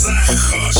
Zachodź.